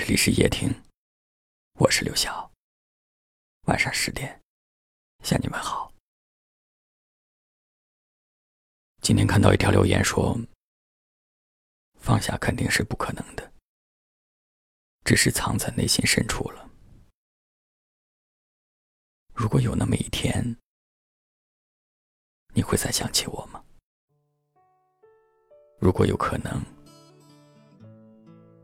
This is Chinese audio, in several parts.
这里是夜听，我是刘晓。晚上十点，向你们好。今天看到一条留言说：“放下肯定是不可能的，只是藏在内心深处了。如果有那么一天，你会再想起我吗？如果有可能。”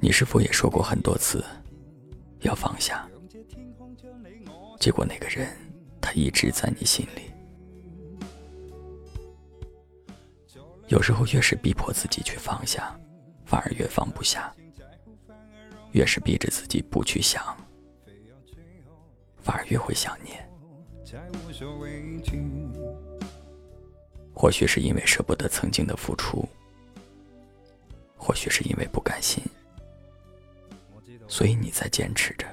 你是否也说过很多次要放下？结果那个人，他一直在你心里。有时候越是逼迫自己去放下，反而越放不下；越是逼着自己不去想，反而越会想念。或许是因为舍不得曾经的付出。或许是因为不甘心，所以你在坚持着。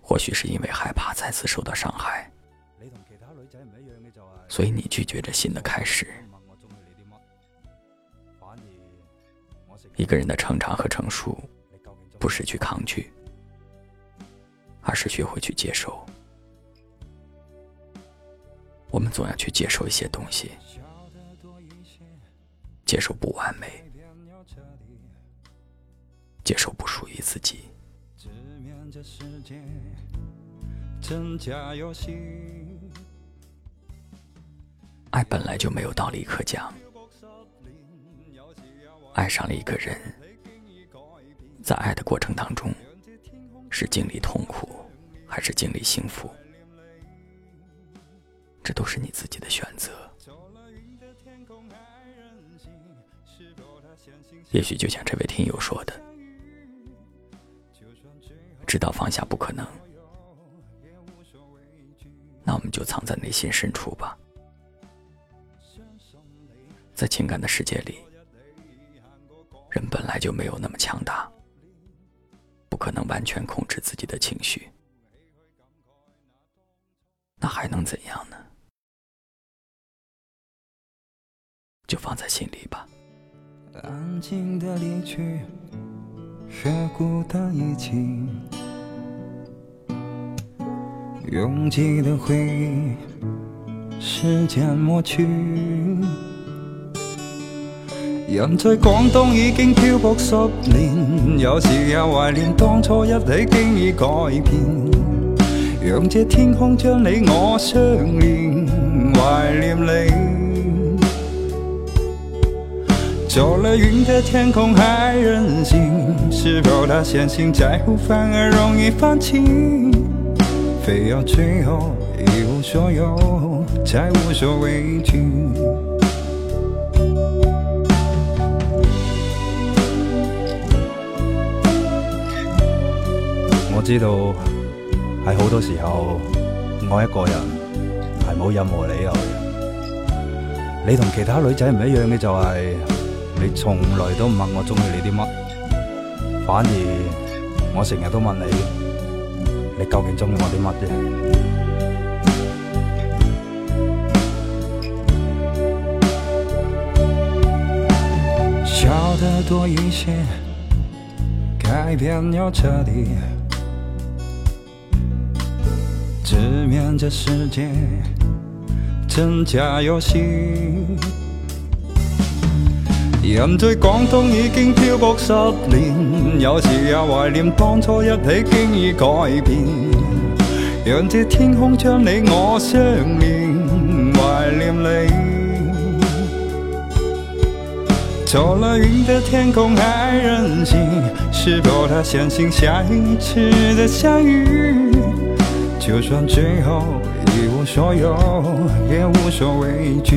或许是因为害怕再次受到伤害，所以你拒绝着新的开始。一个人的成长和成熟，不是去抗拒，而是学会去接受。我们总要去接受一些东西。接受不完美，接受不属于自己。爱本来就没有道理可讲。爱上了一个人，在爱的过程当中，是经历痛苦，还是经历幸福，这都是你自己的选择。也许就像这位听友说的，知道放下不可能，那我们就藏在内心深处吧。在情感的世界里，人本来就没有那么强大，不可能完全控制自己的情绪，那还能怎样呢？就放在心里吧。安静的离去，和孤单一起，拥挤的回忆，时间抹去。人在广东已经漂泊十年，有时也怀念当初一起，经已改变。让这天空将你我相连，怀念你。走了云的天空还任性，是否他相信在乎反而容易放弃？非要最后一无所有，才无所畏惧。我知道，系好多时候，我一个人系冇任何理由你同其他女仔唔一样嘅就系。你从来都问我中意你啲乜，反而我成日都问你，你究竟中意我啲乜啫？笑得多一些，改变又彻底，直面这世界，真假游戏。人在广东已经漂泊十年，有时也怀念当初一起经已改变。让这天空将你我相连，怀念你。走了云的天空任性，是否他相信下一次的相遇？就算最后一无所有，也无所畏惧。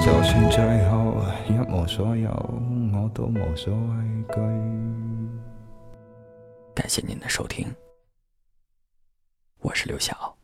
就算最后一无所有我都无所畏惧感谢您的收听我是刘晓